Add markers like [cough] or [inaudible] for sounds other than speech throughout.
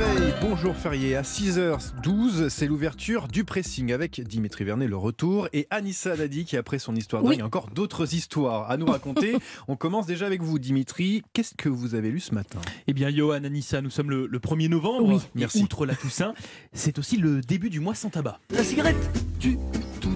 réveil, bonjour férié à 6h12, c'est l'ouverture du pressing avec Dimitri Vernet, le retour, et Anissa Dadi qui après son histoire dingue, a encore d'autres histoires à nous raconter. [laughs] On commence déjà avec vous Dimitri, qu'est-ce que vous avez lu ce matin? Eh bien Johan, Anissa, nous sommes le, 1er novembre, oui. Merci. outre la Toussaint, c'est aussi le début du mois sans tabac. La cigarette? Tu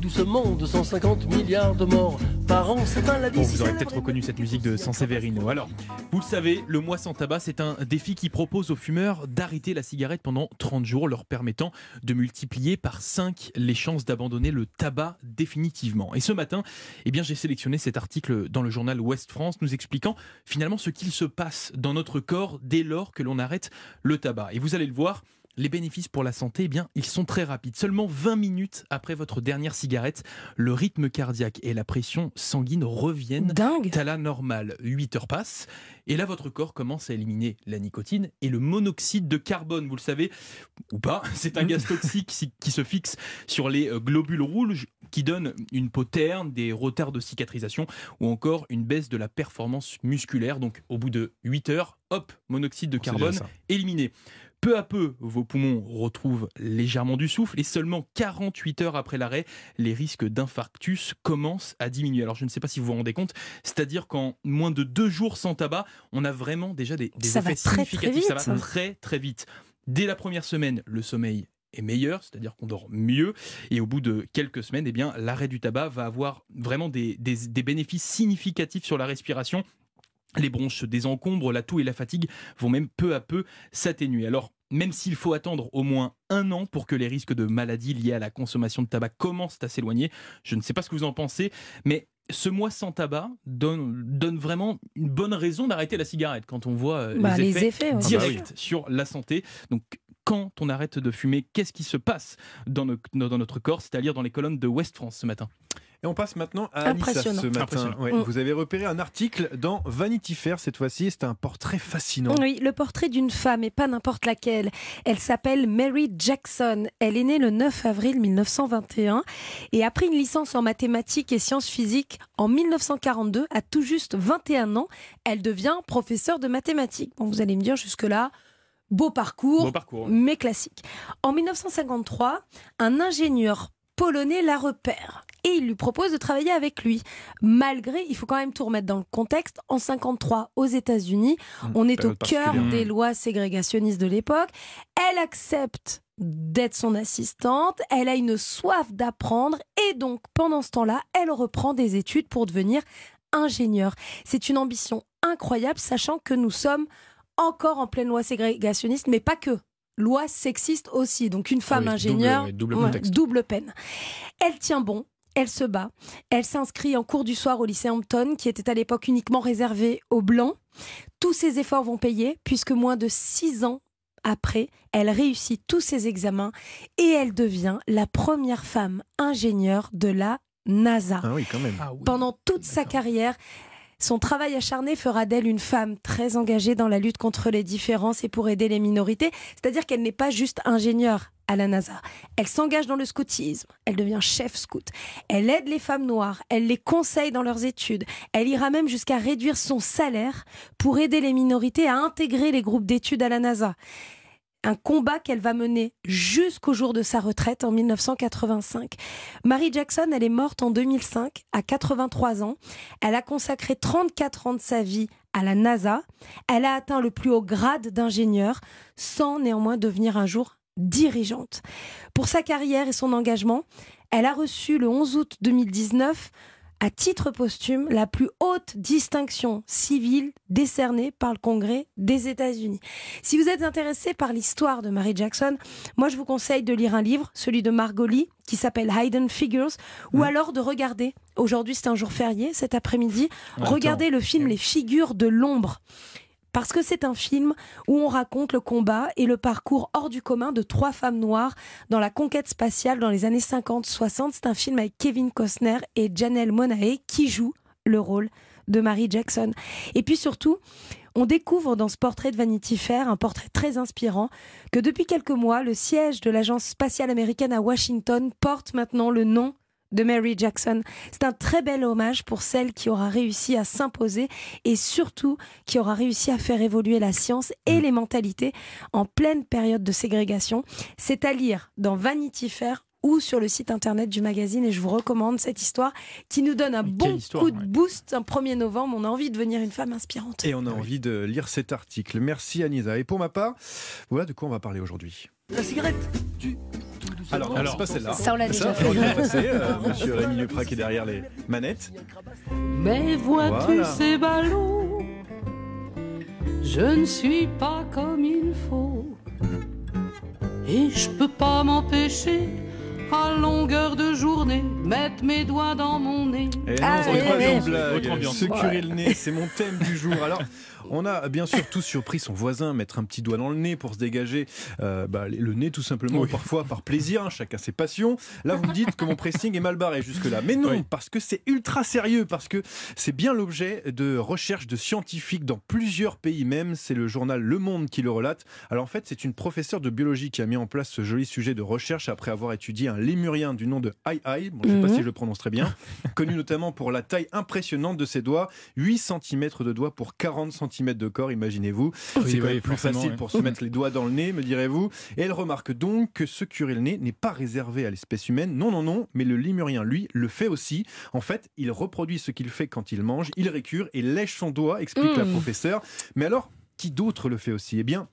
tout doucement 250 milliards de morts par an, c'est la vie. vous aurez peut-être reconnu cette musique de Sanseverino. Alors, vous le savez, le mois sans tabac, c'est un défi qui propose aux fumeurs d'arrêter la cigarette pendant 30 jours, leur permettant de multiplier par 5 les chances d'abandonner le tabac définitivement. Et ce matin, eh bien, j'ai sélectionné cet article dans le journal Ouest France nous expliquant finalement ce qu'il se passe dans notre corps dès lors que l'on arrête le tabac. Et vous allez le voir, les bénéfices pour la santé, eh bien, ils sont très rapides. Seulement 20 minutes après votre dernière cigarette, le rythme cardiaque et la pression sanguine reviennent Dingue. à la normale. 8 heures passent et là, votre corps commence à éliminer la nicotine et le monoxyde de carbone. Vous le savez ou pas, [laughs] c'est un gaz toxique qui se fixe sur les euh, globules rouges qui donne une peau terne, des retards de cicatrisation ou encore une baisse de la performance musculaire. Donc, au bout de 8 heures, hop, monoxyde de carbone éliminé. Peu à peu, vos poumons retrouvent légèrement du souffle et seulement 48 heures après l'arrêt, les risques d'infarctus commencent à diminuer. Alors je ne sais pas si vous vous rendez compte, c'est-à-dire qu'en moins de deux jours sans tabac, on a vraiment déjà des, effets significatifs. ça va très très vite. Dès la première semaine, le sommeil est meilleur, c'est-à-dire qu'on dort mieux. Et au bout de quelques semaines, eh bien, l'arrêt du tabac va avoir vraiment des, des bénéfices significatifs sur la respiration les bronches se désencombrent, la toux et la fatigue vont même peu à peu s'atténuer. Alors, même s'il faut attendre au moins un an pour que les risques de maladies liées à la consommation de tabac commencent à s'éloigner, je ne sais pas ce que vous en pensez, mais ce mois sans tabac donne, donne vraiment une bonne raison d'arrêter la cigarette quand on voit euh, bah, les, effets, directs sur la santé. Donc, quand on arrête de fumer, qu'est-ce qui se passe dans, dans notre corps, c'est-à-dire dans les colonnes de West France ce matin? Et on passe maintenant à Anissa ce matin. Mm. Vous avez repéré un article dans Vanity Fair cette fois-ci. C'est un portrait fascinant. Oui, le portrait d'une femme et pas n'importe laquelle. Elle s'appelle Mary Jackson. Elle est née le 9 avril 1921 et a pris une licence en mathématiques et sciences physiques en 1942. À tout juste 21 ans, elle devient professeure de mathématiques. Bon, vous allez me dire jusque-là, Beau parcours, Beau parcours, mais classique. En 1953, un ingénieur polonais la repère et il lui propose de travailler avec lui. Malgré, il faut quand même tout remettre dans le contexte, en 53 aux États-Unis, mmh, on est au cœur des lois ségrégationnistes de l'époque. Elle accepte d'être son assistante, elle a une soif d'apprendre et donc pendant ce temps-là, elle reprend des études pour devenir ingénieure. C'est une ambition incroyable, sachant que nous sommes encore en pleine loi ségrégationniste, mais pas que loi sexiste aussi. Donc une femme ah ingénieure, double, peine. Elle tient bon. Elle se bat. Elle s'inscrit en cours du soir au lycée Hampton, qui était à l'époque uniquement réservé aux Blancs. Tous ses efforts vont payer, puisque moins de six ans après, elle réussit tous ses examens et elle devient la première femme ingénieure de la NASA. Ah oui, quand même. Ah Pendant toute sa carrière, son travail acharné fera d'elle une femme très engagée dans la lutte contre les différences et pour aider les minorités. C'est-à-dire qu'elle n'est pas juste ingénieure à la NASA. Elle s'engage dans le scoutisme, elle devient chef scout, elle aide les femmes noires, elle les conseille dans leurs études, elle ira même jusqu'à réduire son salaire pour aider les minorités à intégrer les groupes d'études à la NASA un combat qu'elle va mener jusqu'au jour de sa retraite en 1985. Marie Jackson, elle est morte en 2005 à 83 ans. Elle a consacré 34 ans de sa vie à la NASA. Elle a atteint le plus haut grade d'ingénieur sans néanmoins devenir un jour dirigeante. Pour sa carrière et son engagement, elle a reçu le 11 août 2019 à titre posthume la plus haute distinction civile décernée par le Congrès des États-Unis. Si vous êtes intéressé par l'histoire de Mary Jackson, moi je vous conseille de lire un livre, celui de Margoli, qui s'appelle Hidden Figures, ou alors de regarder, aujourd'hui c'est un jour férié, cet après-midi, regardez le film Les figures de l'ombre parce que c'est un film où on raconte le combat et le parcours hors du commun de trois femmes noires dans la conquête spatiale dans les années 50-60. C'est un film avec Kevin Costner et Janelle Monae qui jouent le rôle de Mary Jackson. Et puis surtout, on découvre dans ce portrait de Vanity Fair, un portrait très inspirant, que depuis quelques mois, le siège de l'agence spatiale américaine à Washington porte maintenant le nom de Mary Jackson. C'est un très bel hommage pour celle qui aura réussi à s'imposer et surtout qui aura réussi à faire évoluer la science et les mentalités en pleine période de ségrégation. C'est à lire dans Vanity Fair ou sur le site internet du magazine et je vous recommande cette histoire qui nous donne un Mais bon histoire, coup de ouais. boost un 1er novembre. On a envie de devenir une femme inspirante. Et on a envie de lire cet article. Merci Anisa. Et pour ma part, voilà de quoi on va parler aujourd'hui. La cigarette tu Alors, Alors, c'est pas celle-là. Ça, on l'a déjà fait. on l'a [laughs] passé, euh, Monsieur Rémi Lepra qui est derrière les manettes. Mais vois-tu Voilà. ces ballots Je ne suis pas comme il faut. Et je peux pas m'empêcher, à longueur de journée, mettre mes doigts dans mon nez. Et non, Ah, c'est oui, pas oui. une Autre blague. ambiance. Se curer le nez, c'est mon thème du jour. Alors, on a bien sûr tous surpris son voisin, mettre un petit doigt dans le nez pour se dégager euh, bah, le nez tout simplement, Oui. parfois par plaisir, hein, chacun ses passions. Là, vous me dites que mon pressing est mal barré jusque-là. Mais non, Oui. parce que c'est ultra sérieux, parce que c'est bien l'objet de recherches de scientifiques dans plusieurs pays même. C'est le journal Le Monde qui le relate. Alors en fait, c'est une professeure de biologie qui a mis en place ce joli sujet de recherche après avoir étudié un lémurien du nom de Ai Ai. Bon, je ne sais pas Mhm. si je le prononce très bien. [laughs] connu notamment pour la taille impressionnante de ses doigts, 8 cm de doigts pour 40 cm de corps, imaginez-vous. Oui, c'est quand oui, même plus facile pour se mettre [laughs] les doigts dans le nez, me direz-vous. Et elle remarque donc que se curer le nez n'est pas réservé à l'espèce humaine. Non, non, non, mais le lémurien, lui, le fait aussi. En fait, il reproduit ce qu'il fait quand il mange, il récure et lèche son doigt, explique la Mmh. professeure. Mais alors, qui d'autre le fait aussi? Eh bien,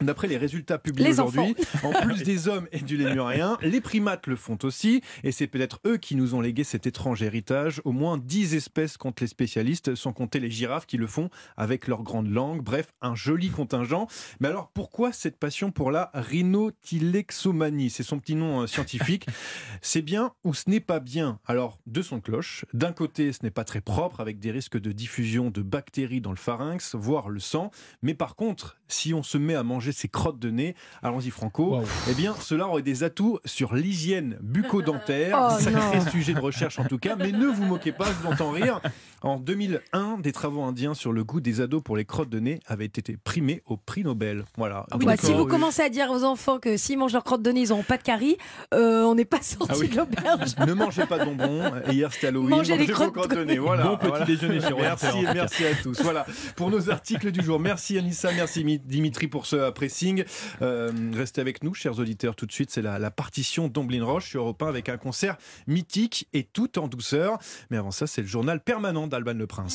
D'après les résultats publiés aujourd'hui, en [laughs] plus des hommes et du lémurien, les primates le font aussi, et c'est peut-être eux qui nous ont légué cet étrange héritage. Au moins 10 espèces comptent les spécialistes, sans compter les girafes qui le font avec leur grande langue. Bref, un joli contingent. Mais alors, pourquoi cette passion pour la rhinotylexomanie C'est son petit nom euh, scientifique. [laughs] C'est bien ou ce n'est pas bien? Alors, de cloche. D'un côté, ce n'est pas très propre, avec des risques de diffusion de bactéries dans le pharynx, voire le sang. Mais par contre, si on se met à manger ses crottes de nez, allons-y Franco, Waouh. eh bien cela aurait des atouts sur l'hygiène bucco-dentaire. Oh Sacré non. sujet de recherche en tout cas, mais ne vous moquez pas, je vous entends rire. En 2001, des travaux indiens sur le goût des ados pour les crottes de nez avaient été primés au prix Nobel. Voilà. Ah oui, Bah, si vous oui. commencez à dire aux enfants que s'ils mangent leur crotte de nez, ils n'auront pas de carie, euh, on n'est pas sorti Ah oui. de l'auberge. Ne mangez pas de bonbons. [laughs] Hier c'était Halloween. Mangez les vos crottes crottes de nez. Voilà. Bon petit Voilà. déjeuner sur Merci, merci à tous. Voilà pour nos articles du jour. Merci Anissa, merci Mi- Dimitri pour ce pressing. Euh, restez avec nous, chers auditeurs. Tout de suite, c'est la, partition d'Omblin Roche sur Europe 1 avec un concert mythique et tout en douceur. Mais avant ça, c'est le journal permanent d'Alban Le Prince.